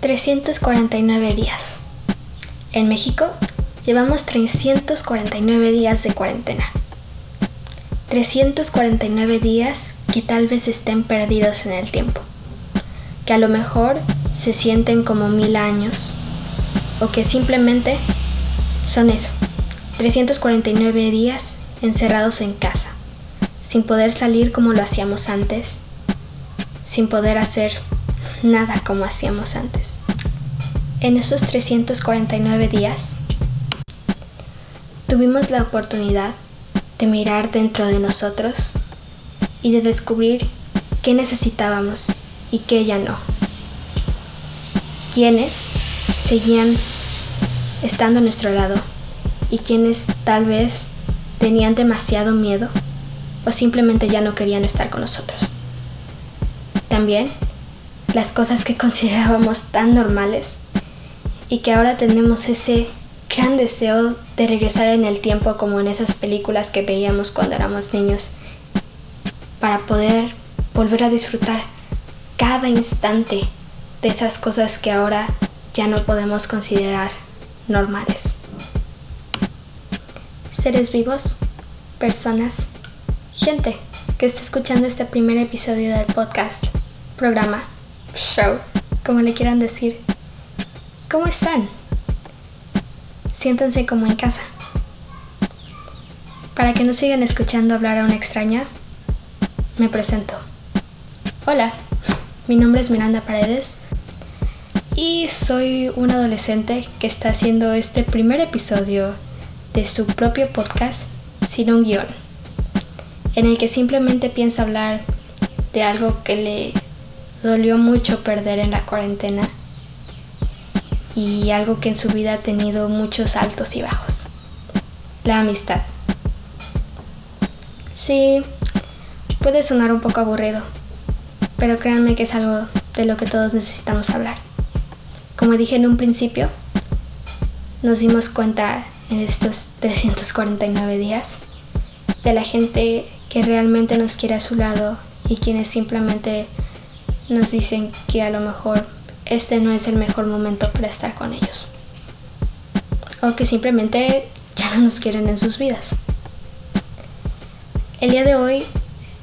349 días. En México llevamos 349 días de cuarentena. 349 días que tal vez estén perdidos en el tiempo, que a lo mejor se sienten como mil años, o que simplemente son eso, 349 días encerrados en casa, sin poder salir como lo hacíamos antes, sin poder hacer nada como hacíamos antes. En esos 349 días, tuvimos la oportunidad de mirar dentro de nosotros y de descubrir qué necesitábamos y qué ya no. Quienes seguían estando a nuestro lado y quienes tal vez tenían demasiado miedo o simplemente ya no querían estar con nosotros. También las cosas que considerábamos tan normales y que ahora tenemos ese gran deseo de regresar en el tiempo como en esas películas que veíamos cuando éramos niños para poder volver a disfrutar cada instante de esas cosas que ahora ya no podemos considerar normales. Seres vivos, personas, gente que está escuchando este primer episodio del podcast, programa, show, como le quieran decir. ¿Cómo están? Siéntanse como en casa. Para que no sigan escuchando hablar a una extraña, me presento. Hola, mi nombre es Miranda Paredes y soy un adolescente que está haciendo este primer episodio de su propio podcast sin un guion, en el que simplemente piensa hablar de algo que le dolió mucho perder en la cuarentena y algo que en su vida ha tenido muchos altos y bajos. La amistad. Sí, puede sonar un poco aburrido, pero créanme que es algo de lo que todos necesitamos hablar. Como dije en un principio, nos dimos cuenta en estos 349 días de la gente que realmente nos quiere a su lado y quienes simplemente nos dicen que a lo mejor este no es el mejor momento para estar con ellos. O que simplemente ya no nos quieren en sus vidas. El día de hoy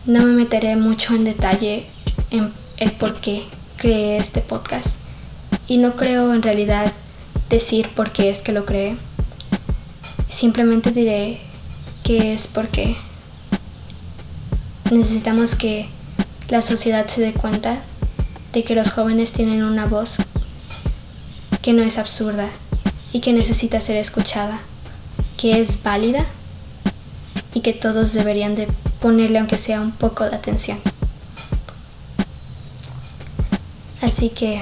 no me meteré mucho en detalle en el por qué creé este podcast. Y no creo en realidad decir por qué es que lo creé. Simplemente diré que es porque necesitamos que la sociedad se dé cuenta de que los jóvenes tienen una voz que no es absurda y que necesita ser escuchada, que es válida y que todos deberían de ponerle aunque sea un poco de atención. Así que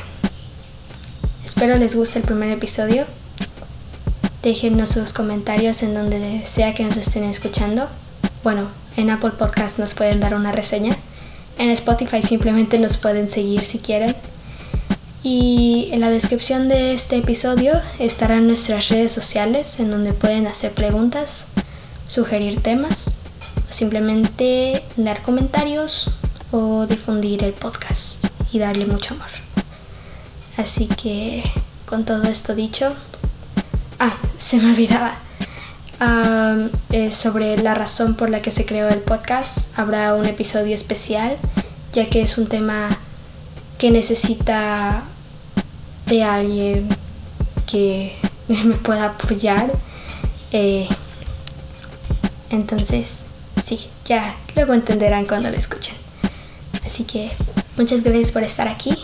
espero les guste el primer episodio. Déjenos sus comentarios en donde sea que nos estén escuchando. Bueno, en Apple Podcast nos pueden dar una reseña en Spotify simplemente nos pueden seguir si quieren. Y en la descripción de este episodio estarán nuestras redes sociales en donde pueden hacer preguntas, sugerir temas, o simplemente dar comentarios o difundir el podcast y darle mucho amor. Así que con todo esto dicho, ah, se me olvidaba. Eh, sobre la razón por la que se creó el podcast. Habrá un episodio especial, ya que es un tema que necesita de alguien que me pueda apoyar. Eh, entonces, sí, ya luego entenderán cuando lo escuchen. Así que muchas gracias por estar aquí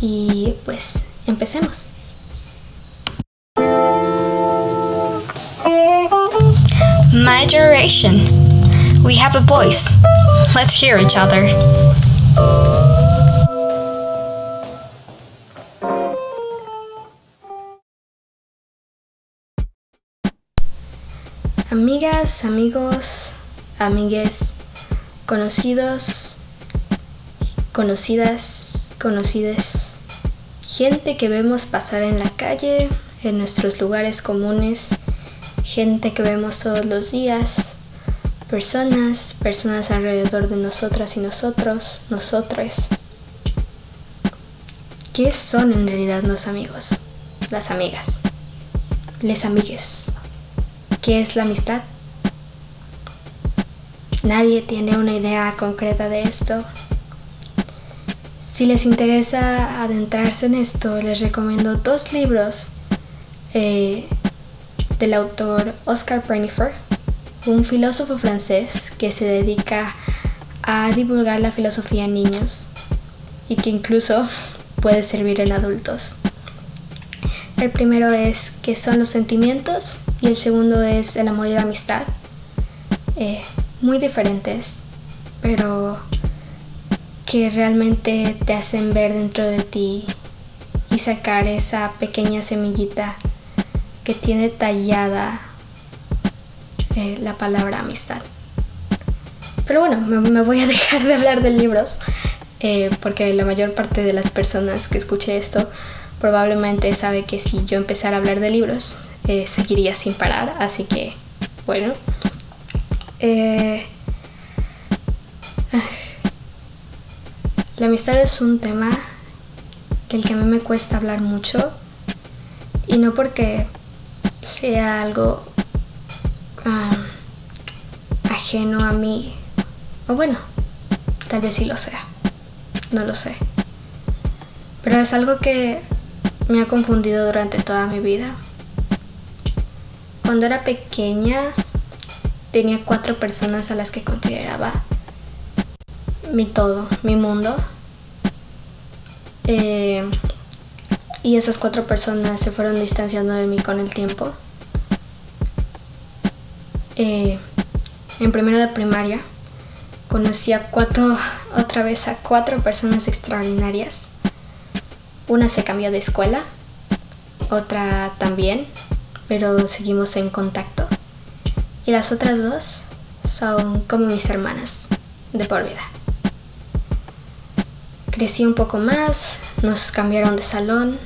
y pues empecemos. My generation. We have a voice. Let's hear each other. Amigas, amigos, amigues, conocidos, conocidas, conocides, gente que vemos pasar en la calle, en nuestros lugares comunes, gente que vemos todos los días, personas, personas alrededor de nosotras y nosotros, nosotres. ¿qué son en realidad los amigos? Las amigas. Les amigues. ¿Qué es la amistad? Nadie tiene una idea concreta de esto. Si les interesa adentrarse en esto, les recomiendo dos libros eh, del autor Oscar Brenifer, un filósofo francés que se dedica a divulgar la filosofía en niños y que incluso puede servir en adultos. El primero es qué son los sentimientos y el segundo es el amor y la amistad. Eh, muy diferentes, pero que realmente te hacen ver dentro de ti y sacar esa pequeña semillita que tiene tallada eh, la palabra amistad. Pero bueno, me, voy a dejar de hablar de libros eh, porque la mayor parte de las personas que escuche esto probablemente sabe que si yo empezara a hablar de libros eh, seguiría sin parar, así que bueno. La amistad es un tema del que a mí me cuesta hablar mucho y no porque sea algo ah, ajeno a mí, o bueno, tal vez sí lo sea, no lo sé. Pero es algo que me ha confundido durante toda mi vida. Cuando era pequeña tenía cuatro personas a las que consideraba mi todo, mi mundo. Eh, y esas cuatro personas se fueron distanciando de mí con el tiempo. Eh, en primero de primaria conocí a cuatro, otra vez a cuatro personas extraordinarias. Una se cambió de escuela, otra también, pero seguimos en contacto. Y las otras dos son como mis hermanas de por vida. Crecí un poco más, nos cambiaron de salón,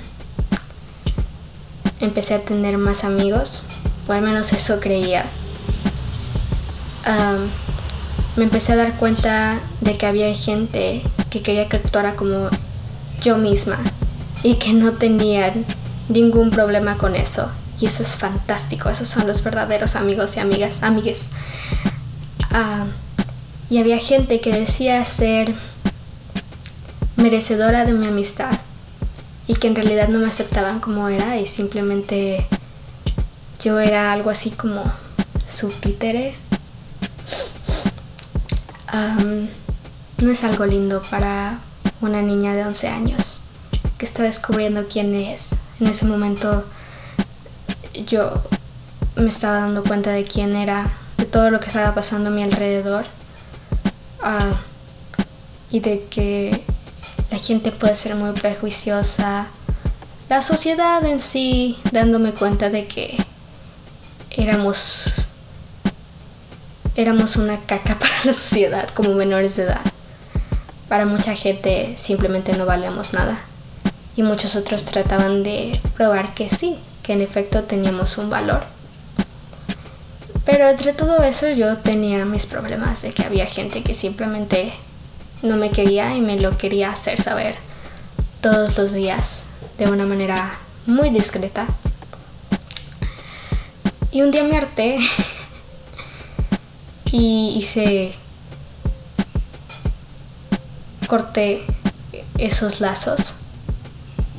empecé a tener más amigos, o al menos eso creía. me empecé a dar cuenta de que había gente que quería que actuara como yo misma y que no tenían ningún problema con eso. Y eso es fantástico, esos son los verdaderos amigos y amigas, amigues. Y había gente que decía ser merecedora de mi amistad y que en realidad no me aceptaban como era y simplemente yo era algo así como su títere. no es algo lindo para una niña de 11 años que está descubriendo quién es. En ese momento yo me estaba dando cuenta de quién era, de todo lo que estaba pasando a mi alrededor ah, y de que la gente puede ser muy prejuiciosa, la sociedad en sí, dándome cuenta de que éramos éramos una caca para la sociedad como menores de edad. Para mucha gente simplemente no valemos nada. Y muchos otros trataban de probar que sí, que en efecto teníamos un valor. Pero entre todo eso yo tenía mis problemas de que había gente que simplemente no me quería y me lo quería hacer saber todos los días de una manera muy discreta. Y un día me harté y hice corté esos lazos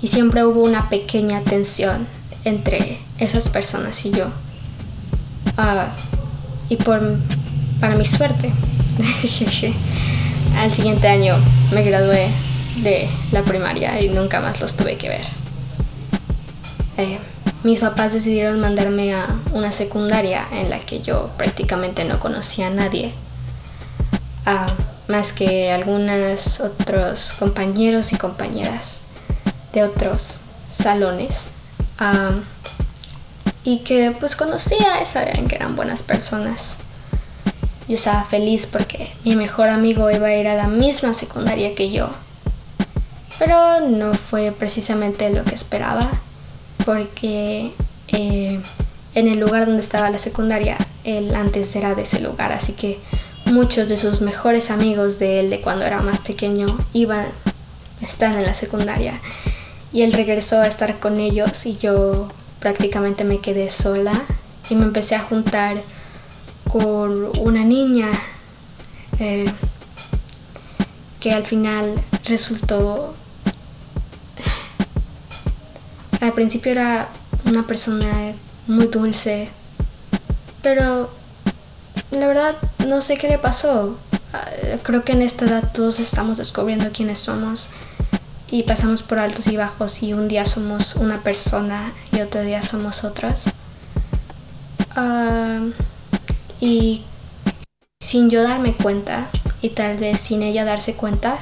y siempre hubo una pequeña tensión entre esas personas y yo. Ah, y por, para mi suerte, al siguiente año me gradué de la primaria y nunca más los tuve que ver. Eh, mis papás decidieron mandarme a una secundaria en la que yo prácticamente no conocía a nadie, ah, más que algunos otros compañeros y compañeras de otros salones y que pues conocía y sabían que eran buenas personas. Yo estaba feliz porque mi mejor amigo iba a ir a la misma secundaria que yo. Pero no fue precisamente lo que esperaba porque eh, en el lugar donde estaba la secundaria, él antes era de ese lugar, así que muchos de sus mejores amigos de él de cuando era más pequeño iban, están en la secundaria y él regresó a estar con ellos y yo prácticamente me quedé sola y me empecé a juntar con una niña eh, que al final resultó al principio era una persona muy dulce pero la verdad no sé qué le pasó. Ah, creo que en esta edad todos estamos descubriendo quiénes somos y pasamos por altos y bajos y un día somos una persona y otro día somos otras. Ah, y sin yo darme cuenta y tal vez sin ella darse cuenta,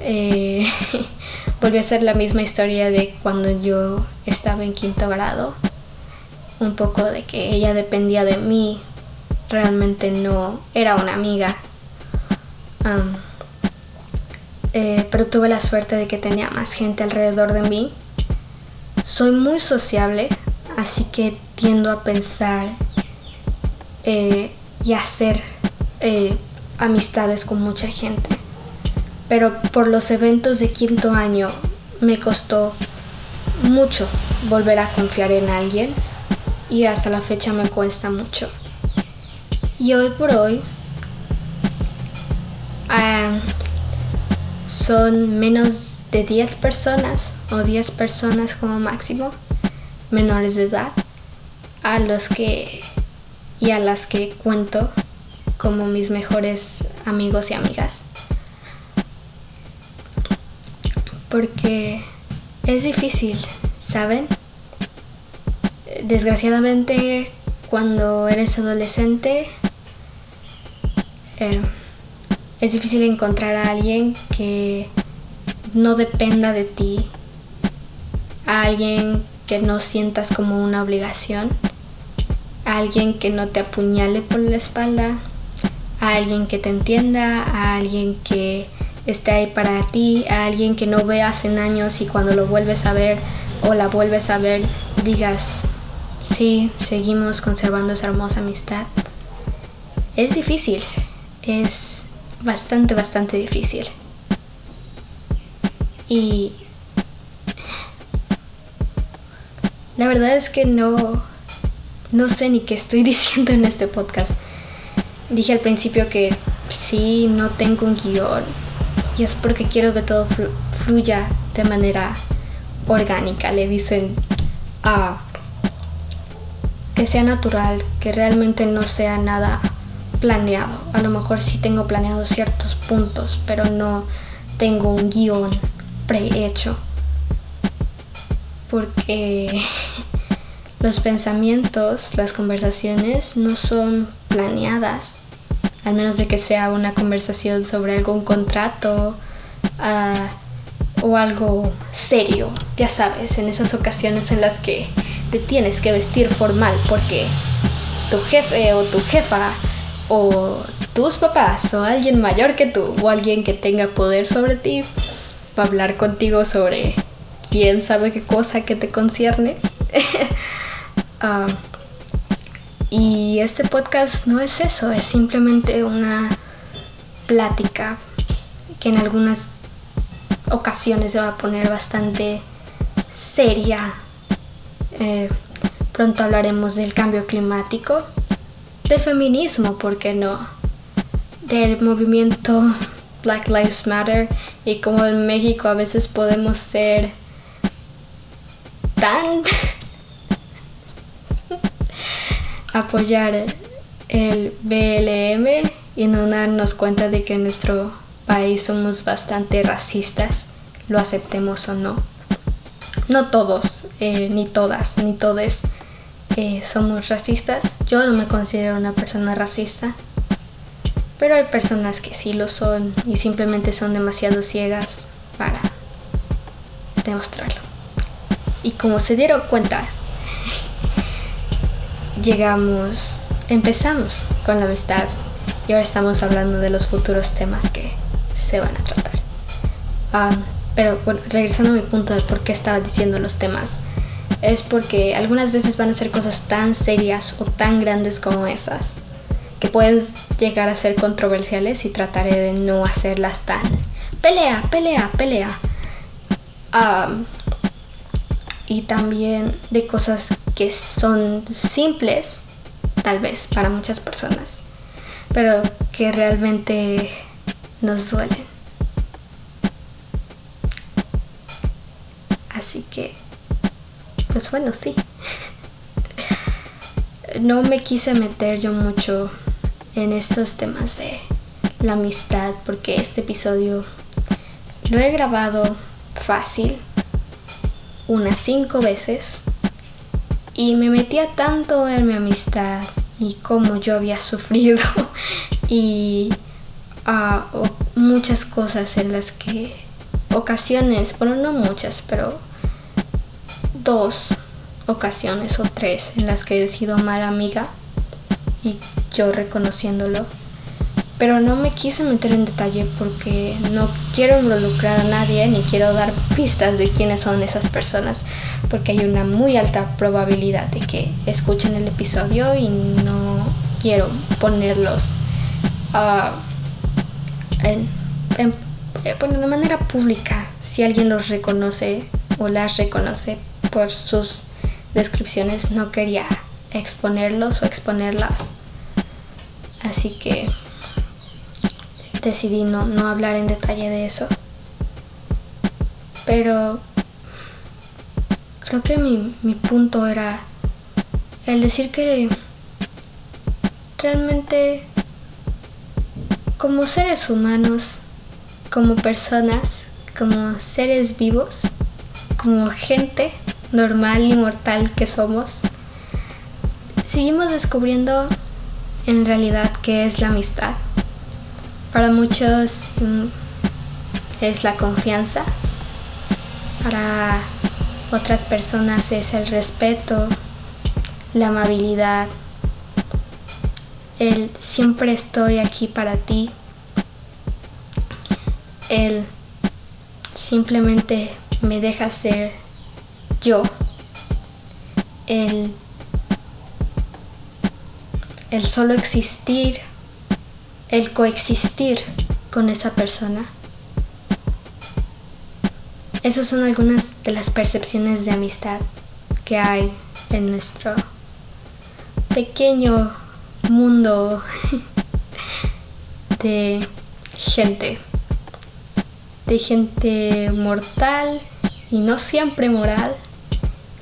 eh, volvió a ser la misma historia de cuando yo estaba en quinto grado. Un poco de que ella dependía de mí, realmente no era una amiga. Eh, pero tuve la suerte de que tenía más gente alrededor de mí. Soy muy sociable, así que tiendo a pensar eh, y hacer eh, amistades con mucha gente. Pero por los eventos de quinto año me costó mucho volver a confiar en alguien y hasta la fecha me cuesta mucho. Y hoy por hoy son menos de 10 personas o 10 personas como máximo menores de edad a los que y a las que cuento como mis mejores amigos y amigas. Porque es difícil, ¿saben? Desgraciadamente, cuando eres adolescente, eh, es difícil encontrar a alguien que no dependa de ti, a alguien que no sientas como una obligación a alguien que no te apuñale por la espalda, a alguien que te entienda, a alguien que esté ahí para ti, a alguien que no veas en años y cuando lo vuelves a ver o la vuelves a ver digas, sí, seguimos conservando esa hermosa amistad. Es difícil, es bastante, bastante difícil. Y la verdad es que no, no sé ni qué estoy diciendo en este podcast. Dije al principio que sí, no tengo un guion. Y es porque quiero que todo fluya de manera orgánica. Le dicen a que sea natural, que realmente no sea nada planeado. A lo mejor sí tengo planeado ciertos puntos, pero no tengo un guion prehecho. Porque Los pensamientos, las conversaciones no son planeadas, al menos de que sea una conversación sobre algún contrato ah, o algo serio, ya sabes, en esas ocasiones en las que te tienes que vestir formal porque tu jefe o tu jefa o tus papás o alguien mayor que tú o alguien que tenga poder sobre ti va a hablar contigo sobre quién sabe qué cosa que te concierne. Ah, y este podcast no es eso, es simplemente una plática que en algunas ocasiones se va a poner bastante seria. Eh, pronto hablaremos del cambio climático, del feminismo, ¿por qué no? Del movimiento Black Lives Matter y como en México a veces podemos ser tan apoyar el BLM y no darnos cuenta de que en nuestro país somos bastante racistas, lo aceptemos o no. No todos, eh, ni todas, ni todes eh, somos racistas. Yo no me considero una persona racista, pero hay personas que sí lo son y simplemente son demasiado ciegas para demostrarlo. Y como se dieron cuenta, llegamos, empezamos con la amistad y ahora estamos hablando de los futuros temas que se van a tratar. Ah, pero bueno, regresando a mi punto de por qué estaba diciendo los temas, es porque algunas veces van a ser cosas tan serias o tan grandes como esas, que pueden llegar a ser controversiales y trataré de no hacerlas tan pelea, pelea, pelea. y también de cosas son simples, tal vez, para muchas personas, pero que realmente nos duelen. Así que, pues bueno, sí. No me quise meter yo mucho en estos temas de la amistad porque este episodio lo he grabado fácil unas cinco veces y me metía tanto en mi amistad y cómo yo había sufrido y uh, muchas cosas en las que ocasiones, bueno no muchas, pero dos ocasiones o tres en las que he sido mala amiga y yo reconociéndolo pero no me quise meter en detalle porque no quiero involucrar a nadie ni quiero dar pistas de quiénes son esas personas porque hay una muy alta probabilidad de que escuchen el episodio y no quiero ponerlos uh, en, eh, de manera pública si alguien los reconoce o las reconoce por sus descripciones no quería exponerlos o exponerlas. Así que decidí no, no hablar en detalle de eso. Pero creo que mi, mi punto era el decir que realmente como seres humanos, como personas, como seres vivos, como gente normal y mortal que somos, seguimos descubriendo en realidad qué es la amistad. Para muchos mm, es la confianza, para otras personas es el respeto, la amabilidad, el siempre estoy aquí para ti, el simplemente me deja ser yo, el, el solo existir el coexistir con esa persona. Esas son algunas de las percepciones de amistad que hay en nuestro pequeño mundo de gente, de gente mortal y no siempre moral,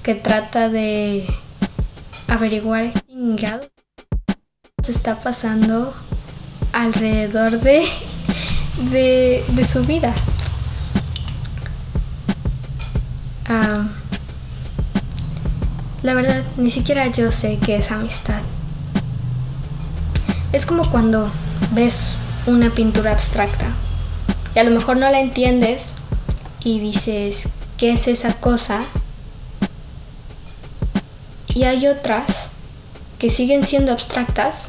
que trata de averiguar qué se está pasando alrededor de, de, su vida. La verdad, ni siquiera yo sé qué es amistad. Es como cuando ves una pintura abstracta y a lo mejor no la entiendes y dices, ¿qué es esa cosa? Y hay otras que siguen siendo abstractas,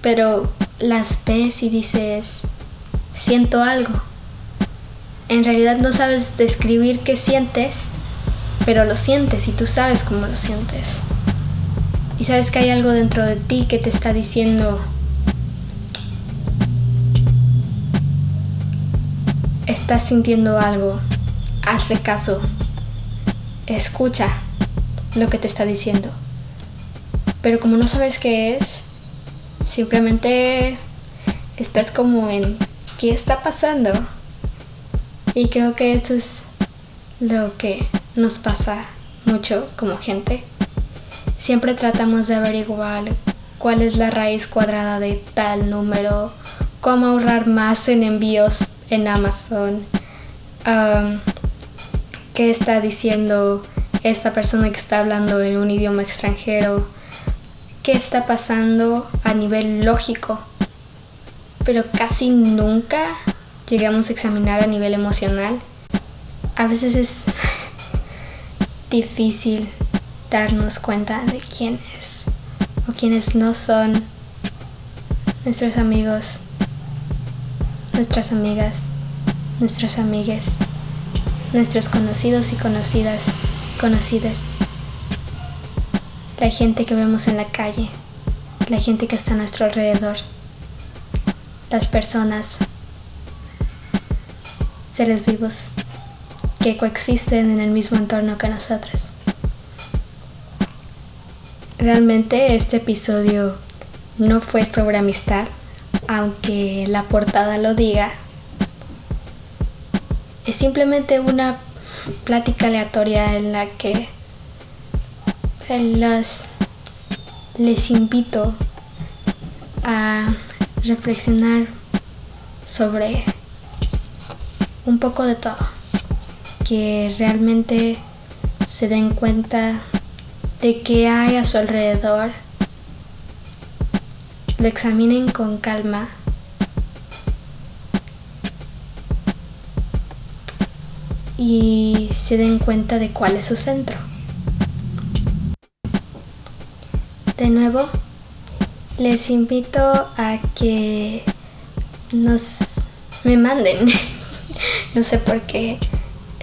pero las ves y dices, siento algo. En realidad no sabes describir qué sientes, pero lo sientes y tú sabes cómo lo sientes. Y sabes que hay algo dentro de ti que te está diciendo, estás sintiendo algo, hazle caso, escucha lo que te está diciendo. Pero como no sabes qué es, Simplemente estás como en ¿qué está pasando? Y creo que eso es lo que nos pasa mucho como gente. Siempre tratamos de averiguar cuál es la raíz cuadrada de tal número, cómo ahorrar más en envíos en Amazon, qué está diciendo esta persona que está hablando en un idioma extranjero qué está pasando a nivel lógico, pero casi nunca llegamos a examinar a nivel emocional. A veces es difícil darnos cuenta de quiénes o quiénes no son nuestros amigos, nuestras amigas, nuestros amigues, nuestros conocidos y conocidas, conocidas la gente que vemos en la calle, la gente que está a nuestro alrededor, las personas, seres vivos que coexisten en el mismo entorno que nosotros. Realmente este episodio no fue sobre amistad, aunque la portada lo diga. Es simplemente una plática aleatoria en la que las, les invito a reflexionar sobre un poco de todo, que realmente se den cuenta de qué hay a su alrededor, lo examinen con calma y se den cuenta de cuál es su centro. De nuevo, les invito a que nos me manden. no sé por qué.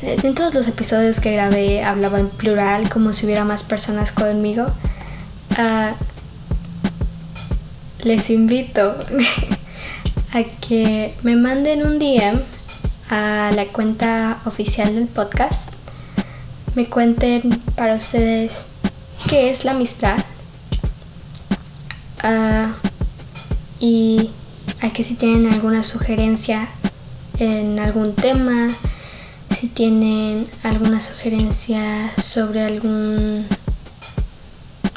En todos los episodios que grabé hablaba en plural, como si hubiera más personas conmigo. Ah, les invito a que me manden un DM a la cuenta oficial del podcast. Me cuenten para ustedes qué es la amistad Ah, y a que si tienen alguna sugerencia en algún tema, si tienen alguna sugerencia sobre algún,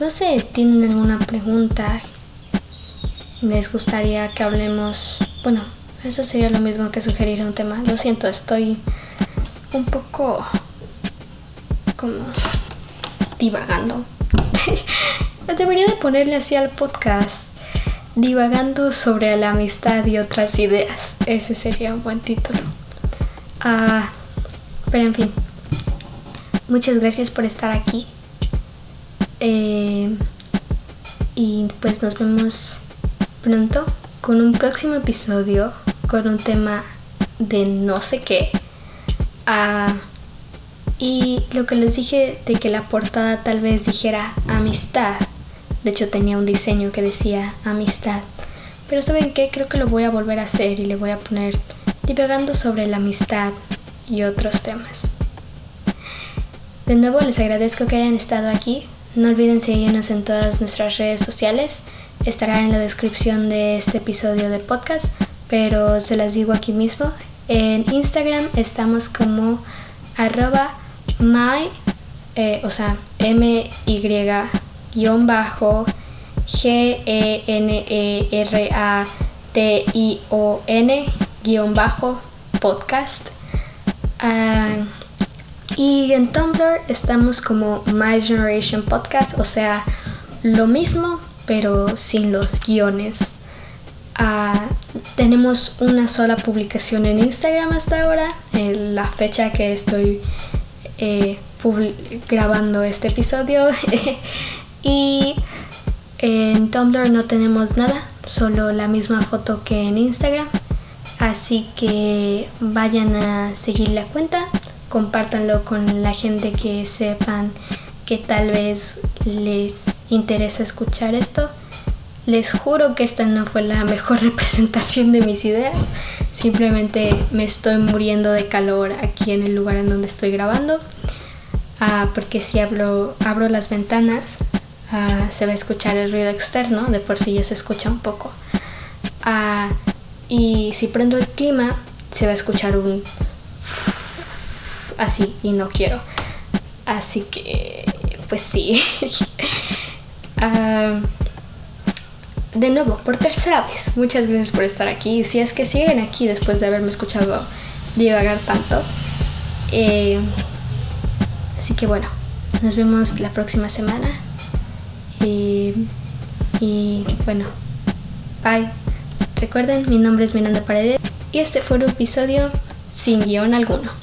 no sé, tienen alguna pregunta, les gustaría que hablemos, bueno, eso sería lo mismo que sugerir un tema. Lo siento, estoy un poco como divagando. Debería de ponerle así al podcast, divagando sobre la amistad y otras ideas. Ese sería un buen título. Ah, pero en fin, muchas gracias por estar aquí. Eh, y pues nos vemos pronto con un próximo episodio con un tema de no sé qué. Ah, y lo que les dije de que la portada tal vez dijera amistad de hecho tenía un diseño que decía amistad. Pero ¿saben qué? Creo que lo voy a volver a hacer y le voy a poner divagando sobre la amistad y otros temas. De nuevo les agradezco que hayan estado aquí. No olviden seguirnos en todas nuestras redes sociales. Estará en la descripción de este episodio del podcast, pero se las digo aquí mismo. En Instagram estamos como arroba my, eh, o sea, m y guion bajo G E N E R A T I O N guion bajo podcast. Ah, y en Tumblr estamos como My Generation Podcast, o sea, lo mismo pero sin los guiones. Ah, tenemos una sola publicación en Instagram hasta ahora, en la fecha que estoy eh, grabando este episodio. Y en Tumblr no tenemos nada, solo la misma foto que en Instagram. Así que vayan a seguir la cuenta, compártanlo con la gente que sepan que tal vez les interesa escuchar esto. Les juro que esta no fue la mejor representación de mis ideas. Simplemente me estoy muriendo de calor aquí en el lugar en donde estoy grabando. Ah, porque si abro, abro las ventanas Ah, se va a escuchar el ruido externo, de por sí ya se escucha un poco. Ah, y si prendo el clima, se va a escuchar un así y no quiero. Así que, pues sí. Ah, de nuevo, por tercera vez, muchas gracias por estar aquí. Si es que siguen aquí después de haberme escuchado divagar tanto. Eh, así que bueno, nos vemos la próxima semana. Y, bueno, bye. Recuerden, mi nombre es Miranda Paredes y este fue un episodio sin guion alguno.